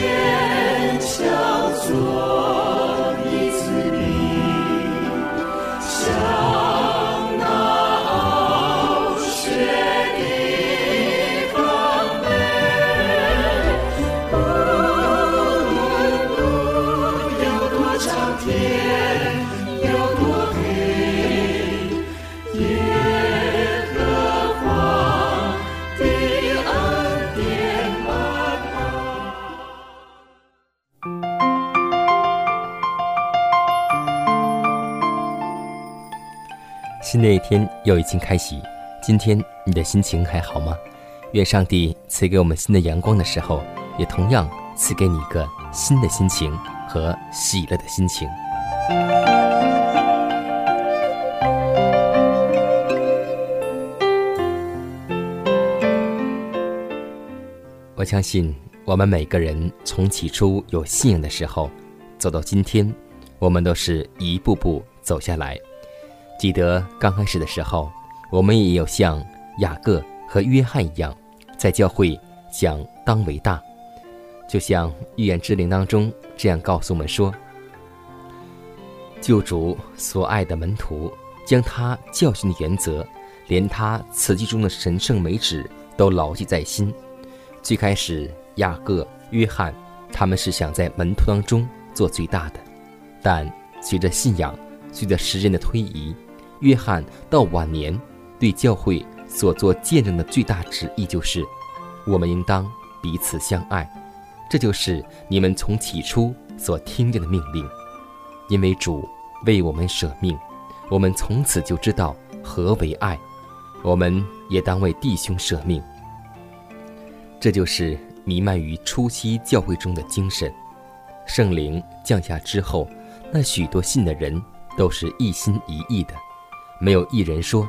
坚强做。新的一天又已经开启，今天你的心情还好吗？愿上帝赐给我们新的阳光的时候，也同样赐给你一个新的心情和喜乐的心情。我相信，我们每个人从起初有信仰的时候，走到今天，我们都是一步步走下来。记得刚开始的时候，我们也有像雅各和约翰一样，在教会讲当为大，就像预言之灵当中这样告诉我们说：救主所爱的门徒，将他教训的原则，连他词句中的神圣美旨都牢记在心。最开始，雅各、约翰他们是想在门徒当中做最大的，但随着信仰，随着时间的推移。约翰到晚年对教会所做见证的最大旨意就是：我们应当彼此相爱。这就是你们从起初所听见的命令。因为主为我们舍命，我们从此就知道何为爱。我们也当为弟兄舍命。这就是弥漫于初期教会中的精神。圣灵降下之后，那许多信的人都是一心一意的。没有一人说，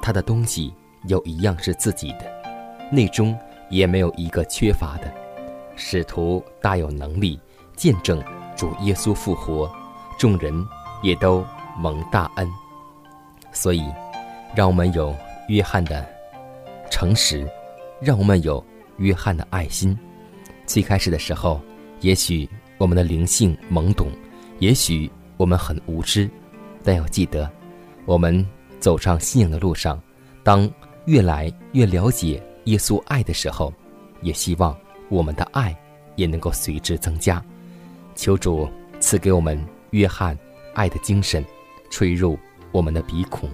他的东西有一样是自己的，内中也没有一个缺乏的。使徒大有能力见证主耶稣复活，众人也都蒙大恩。所以，让我们有约翰的诚实，让我们有约翰的爱心。最开始的时候，也许我们的灵性懵懂，也许我们很无知，但要记得。我们走上信仰的路上，当越来越了解耶稣爱的时候，也希望我们的爱也能够随之增加。求主赐给我们约翰爱的精神，吹入我们的鼻孔，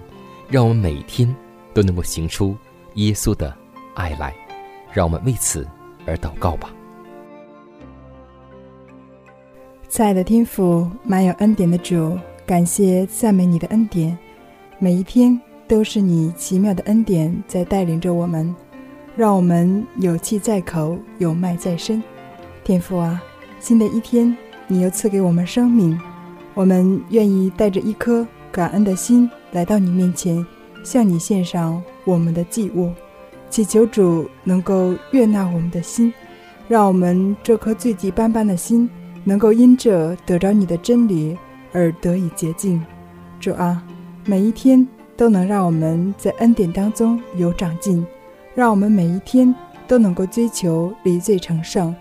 让我们每天都能够行出耶稣的爱来。让我们为此而祷告吧。亲爱的天父，满有恩典的主，感谢赞美你的恩典。每一天都是你奇妙的恩典在带领着我们，让我们有气在口，有脉在身。天父啊，新的一天你又赐给我们生命，我们愿意带着一颗感恩的心来到你面前，向你献上我们的祭物，祈求主能够悦纳我们的心，让我们这颗罪迹斑斑的心能够因着得着你的真理而得以洁净。主啊。每一天都能让我们在恩典当中有长进，让我们每一天都能够追求离罪成圣，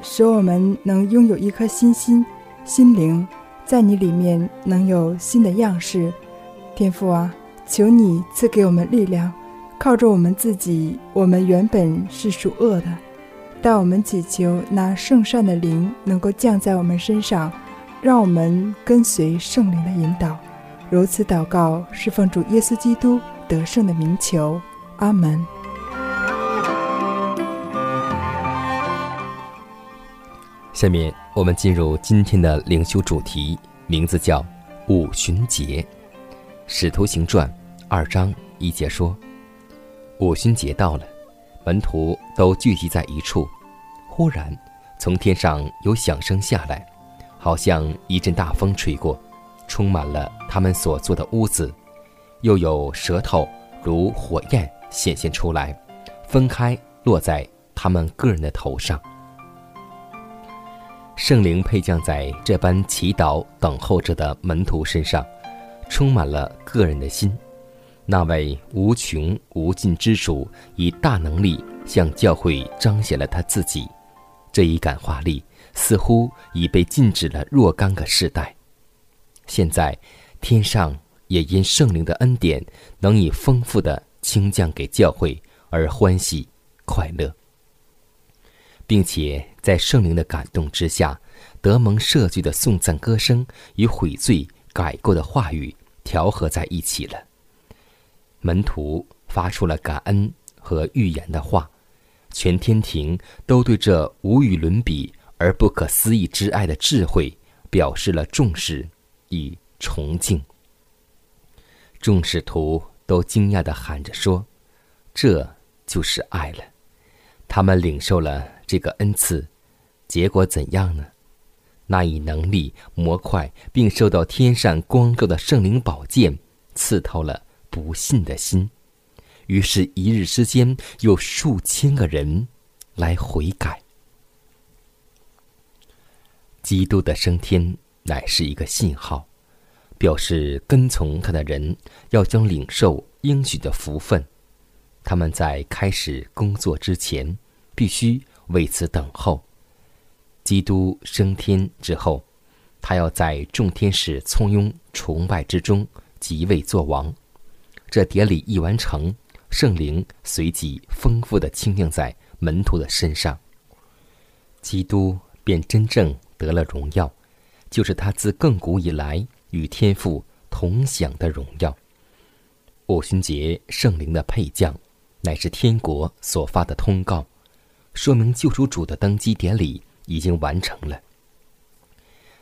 使我们能拥有一颗新心、心灵，在你里面能有新的样式。天父啊，求你赐给我们力量，靠着我们自己，我们原本是属恶的，但我们祈求那圣善的灵能够降在我们身上，让我们跟随圣灵的引导。如此祷告，是奉主耶稣基督得胜的名求，阿门。下面我们进入今天的灵修主题，名字叫五旬节。使徒行传二章一节说：“五旬节到了，门徒都聚集在一处。忽然，从天上有响声下来，好像一阵大风吹过，充满了他们所坐的屋子。又有舌头如火焰显现出来，分开落在他们个人的头上。”圣灵配降在这般祈祷等候着的门徒身上，充满了个人的心。那位无穷无尽之主以大能力向教会彰显了他自己，这一感化力似乎已被禁止了若干个世代。现在，天上也因圣灵的恩典能以丰富的倾降给教会而欢喜快乐。并且在圣灵的感动之下，德蒙设计的颂赞歌声与悔罪改过的话语调和在一起了。门徒发出了感恩和预言的话，全天庭都对这无与伦比而不可思议之爱的智慧表示了重视与崇敬。众使徒都惊讶地喊着说：“这就是爱了。”他们领受了。这个恩赐，结果怎样呢？那以能力模块并受到天上光照的圣灵宝剑刺透了不信的心，于是，一日之间有数千个人来悔改。基督的升天乃是一个信号，表示跟从他的人要将领受应许的福分。他们在开始工作之前，必须。为此等候，基督升天之后，他要在众天使簇拥崇拜之中即位作王。这典礼一完成，圣灵随即丰富的倾映在门徒的身上，基督便真正得了荣耀，就是他自亘古以来与天父同享的荣耀。五旬节圣灵的配降，乃是天国所发的通告。说明救赎主的登基典礼已经完成了。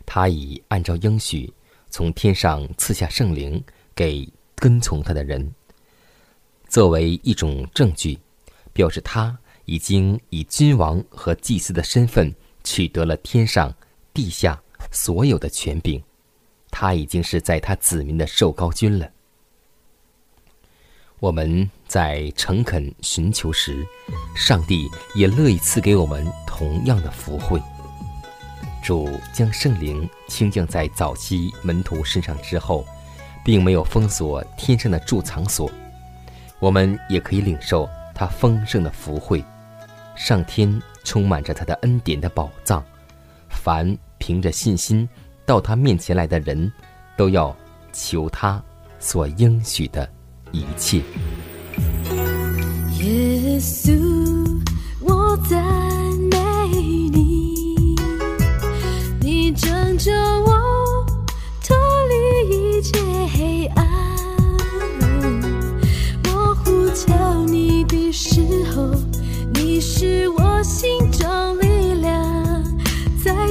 他已按照应许，从天上赐下圣灵给跟从他的人，作为一种证据，表示他已经以君王和祭司的身份取得了天上、地下所有的权柄。他已经是在他子民的受高君了。我们在诚恳寻求时，上帝也乐意赐给我们同样的福惠。主将圣灵倾降在早期门徒身上之后，并没有封锁天上的贮藏所，我们也可以领受他丰盛的福惠。上天充满着他的恩典的宝藏，凡凭着信心到他面前来的人，都要求他所应许的。一切。耶稣，我赞美你，你拯救我脱离一切黑暗。我呼求你的时候，你是我心中的，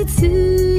次。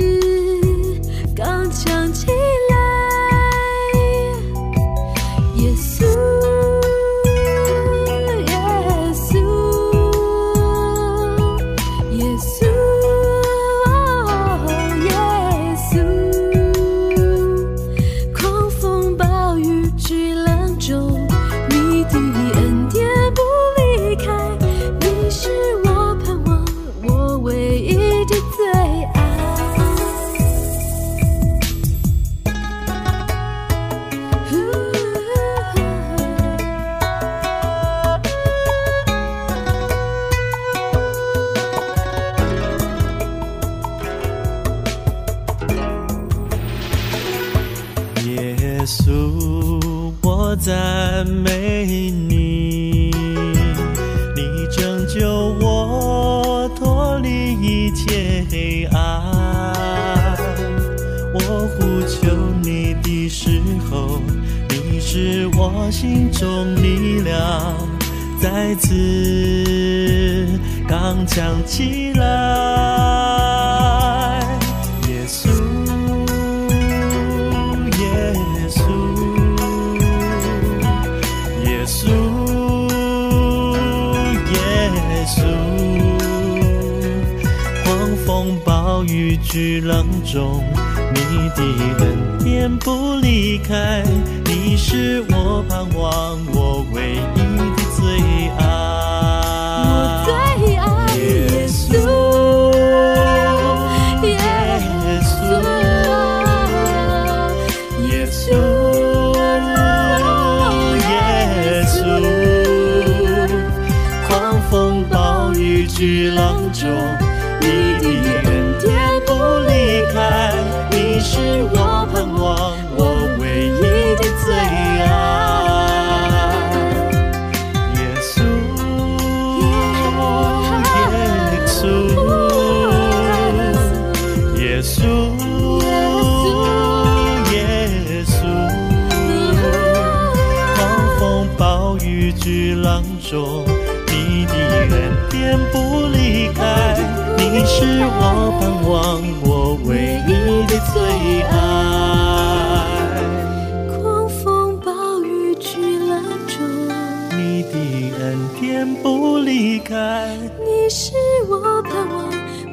我呼求你的时候，你是我心中力量。再次刚强起来，耶稣耶稣耶稣耶稣，狂风暴雨巨浪中。你的恩典不离开，你是我盼望，我唯一的最爱。我最爱耶稣，耶稣，耶稣，耶稣，狂风暴雨巨浪中，是我盼望，我唯一的最爱。狂风暴雨巨浪中，你的恩典不离开，你是我盼望，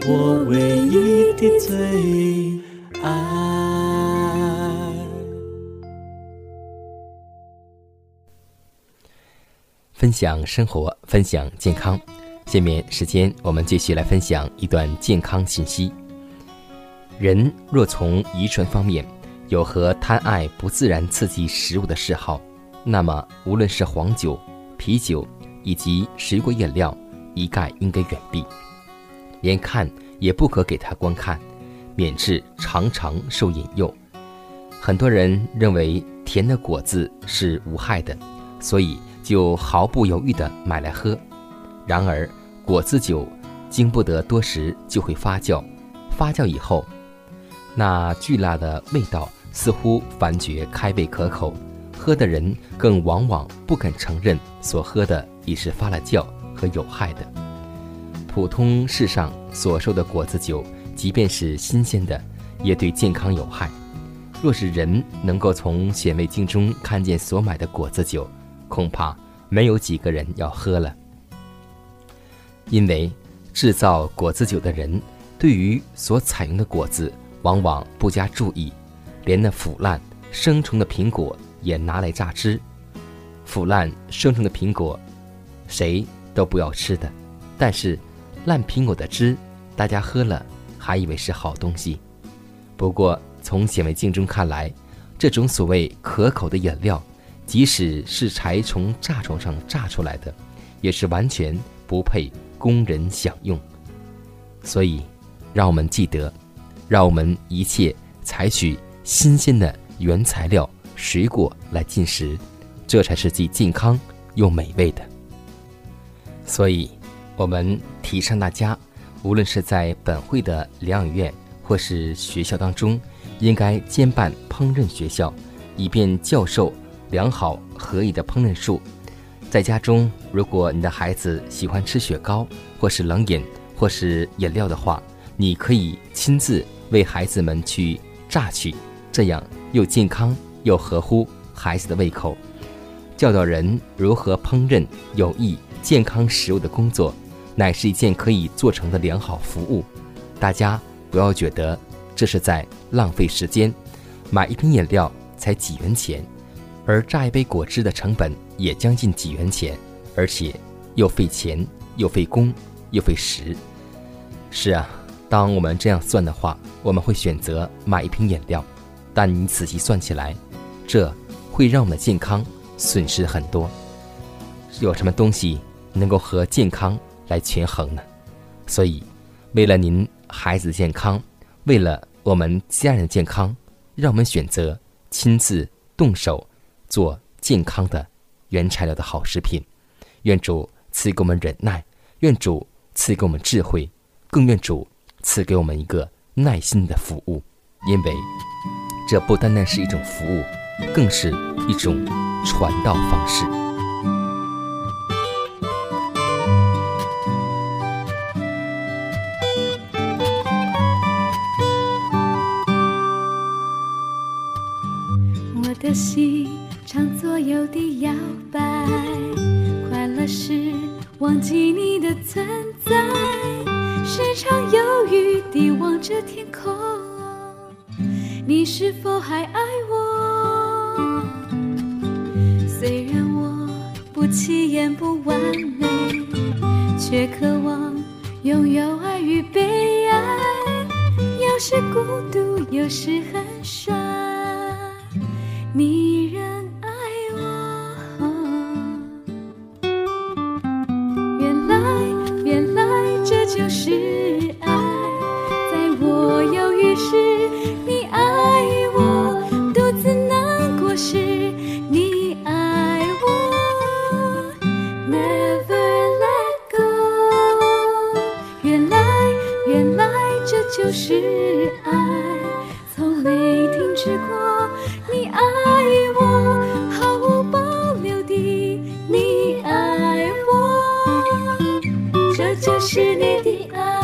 我唯一的最爱。分享生活，分享健康。下面时间，我们继续来分享一段健康信息。人若从遗传方面有和贪爱不自然刺激食物的嗜好，那么无论是黄酒、啤酒以及水果饮料，一概应该远避，连看也不可给他观看，免致常常受引诱。很多人认为甜的果子是无害的，所以就毫不犹豫地买来喝。然而，果子酒经不得多时就会发酵，发酵以后，那巨辣的味道似乎反觉开胃可口，喝的人更往往不肯承认所喝的已是发了酵和有害的。普通世上所售的果子酒，即便是新鲜的，也对健康有害。若是人能够从显微镜中看见所买的果子酒，恐怕没有几个人要喝了。因为制造果子酒的人对于所采用的果子往往不加注意，连那腐烂生虫的苹果也拿来榨汁。腐烂生虫的苹果，谁都不要吃的，但是烂苹果的汁，大家喝了还以为是好东西。不过从显微镜中看来，这种所谓可口的饮料，即使是柴从榨床上榨出来的，也是完全不配供人享用。所以，让我们记得，让我们一切采取新鲜的原材料水果来进食，这才是既健康又美味的。所以，我们提倡大家，无论是在本会的疗养院或是学校当中，应该兼办烹饪学校，以便教授良好合宜的烹饪术。在家中，如果你的孩子喜欢吃雪糕，或是冷饮，或是饮料的话，你可以亲自为孩子们去榨取，这样又健康又合乎孩子的胃口。教导人如何烹饪有益健康食物的工作，乃是一件可以做成的良好服务。大家不要觉得这是在浪费时间，买一瓶饮料才几元钱，而榨一杯果汁的成本也将近几元钱，而且又费钱又费工又费时。是啊，当我们这样算的话，我们会选择买一瓶饮料，但你仔细算起来，这会让我们的健康损失很多。有什么东西能够和健康来权衡呢？所以，为了您孩子的健康，为了我们家人的健康，让我们选择亲自动手做健康的原材料的好食品。愿主赐给我们忍耐，愿主赐给我们智慧，更愿主赐给我们一个耐心的服务，因为这不单单是一种服务，更是一种传道方式。我的心常左右地摇摆，快乐时忘记你的存在，时常忧郁地望着天空，你是否还爱我？虽然我不起眼不完美，却渴望拥有爱与被爱，有时孤独，有时很帅，你仍就是你的爱。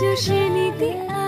就是你的爱。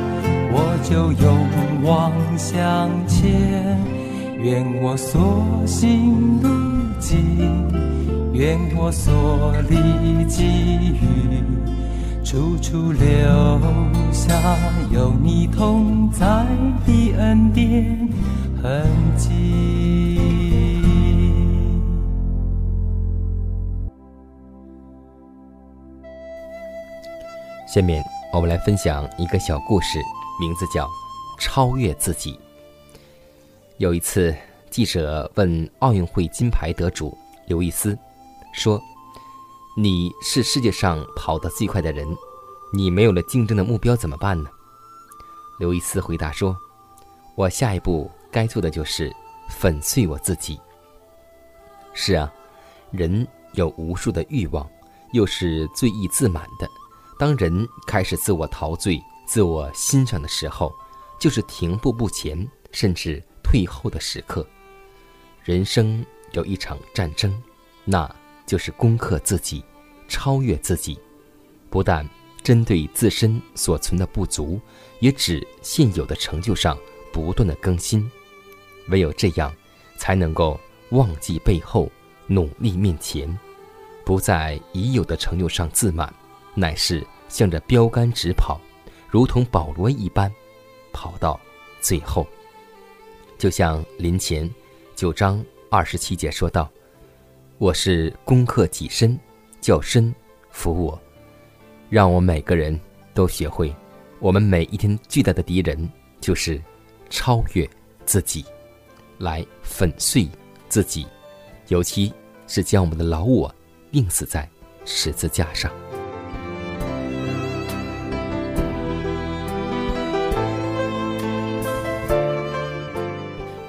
我就勇往向前。愿我所行路径，愿我所历际遇，处处留下有你同在的恩典痕迹。下面我们来分享一个小故事，名字叫《超越自己》。有一次，记者问奥运会金牌得主刘易斯，说：“你是世界上跑得最快的人，你没有了竞争的目标怎么办呢？”刘易斯回答说：“我下一步该做的就是粉碎我自己。”是啊，人有无数的欲望，又是最易自满的。当人开始自我陶醉、自我欣赏的时候，就是停步不前，甚至退后的时刻。人生有一场战争，那就是攻克自己，超越自己。不但针对自身所存的不足，也指现有的成就上不断的更新。唯有这样，才能够。忘记背后，努力面前，不在已有的成就上自满，乃是向着标杆直跑，如同保罗一般，跑到最后。就像林前九章二十七节说道：“我是攻克己身，叫身服我。”让我每个人都学会，我们每一天巨大的敌人就是超越自己，来粉碎。自己，尤其是将我们的老我钉死在十字架上。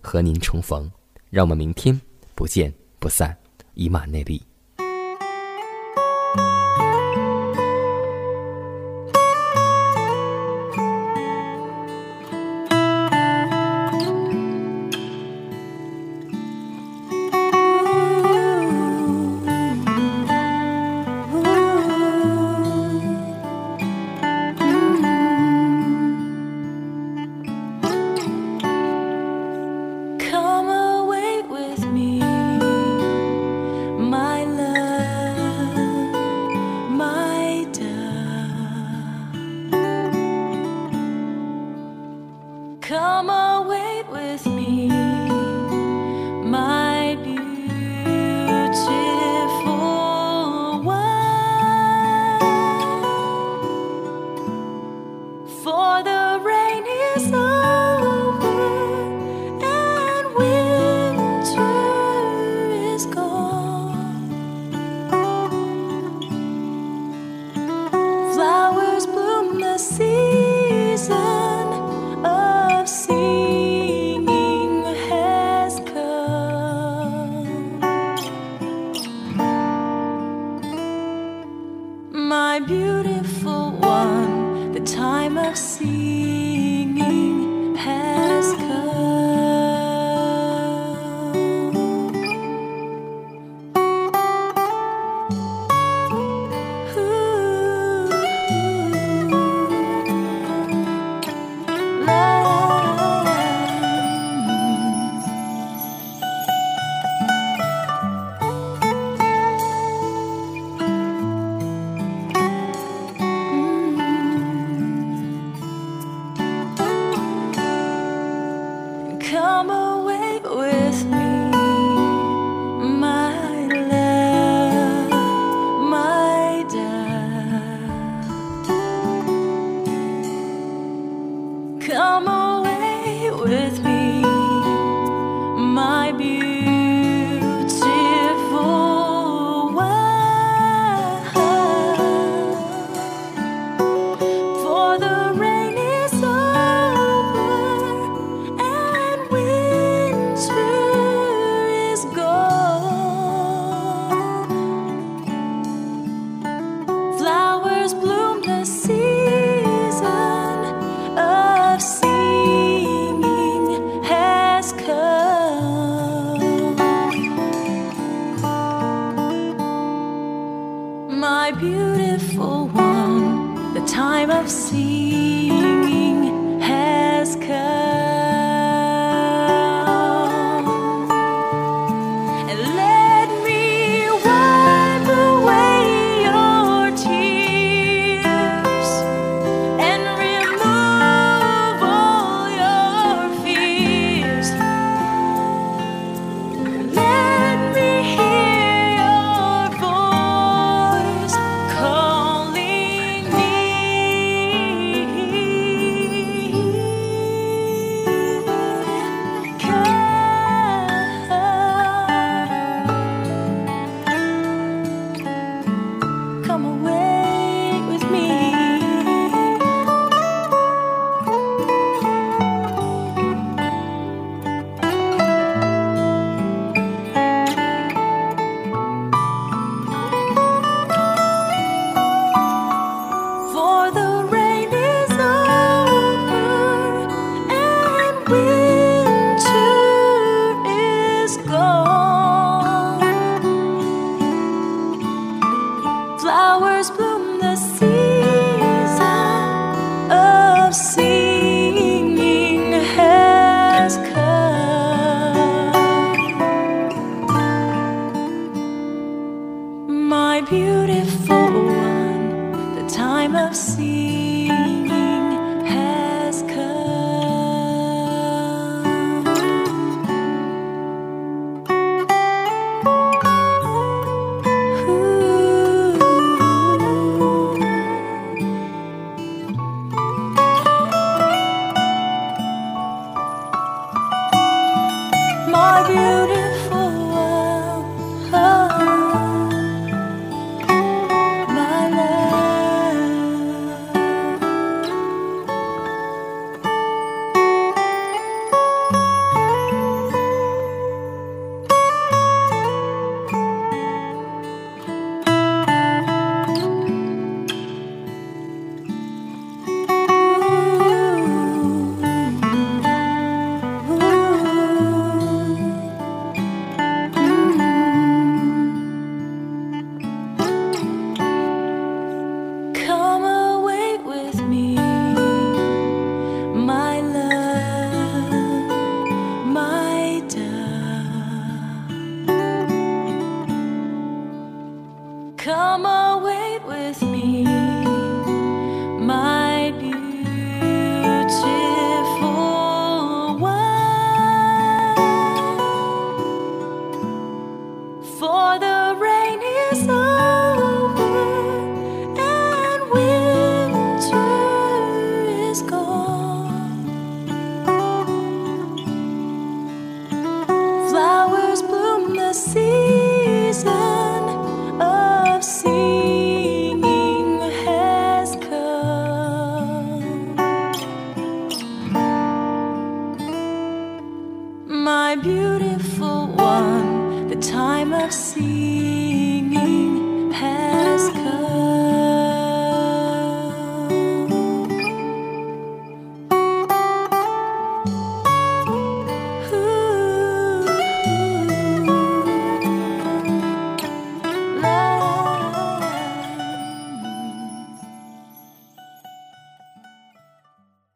和您重逢，让我们明天不见不散，以马内利。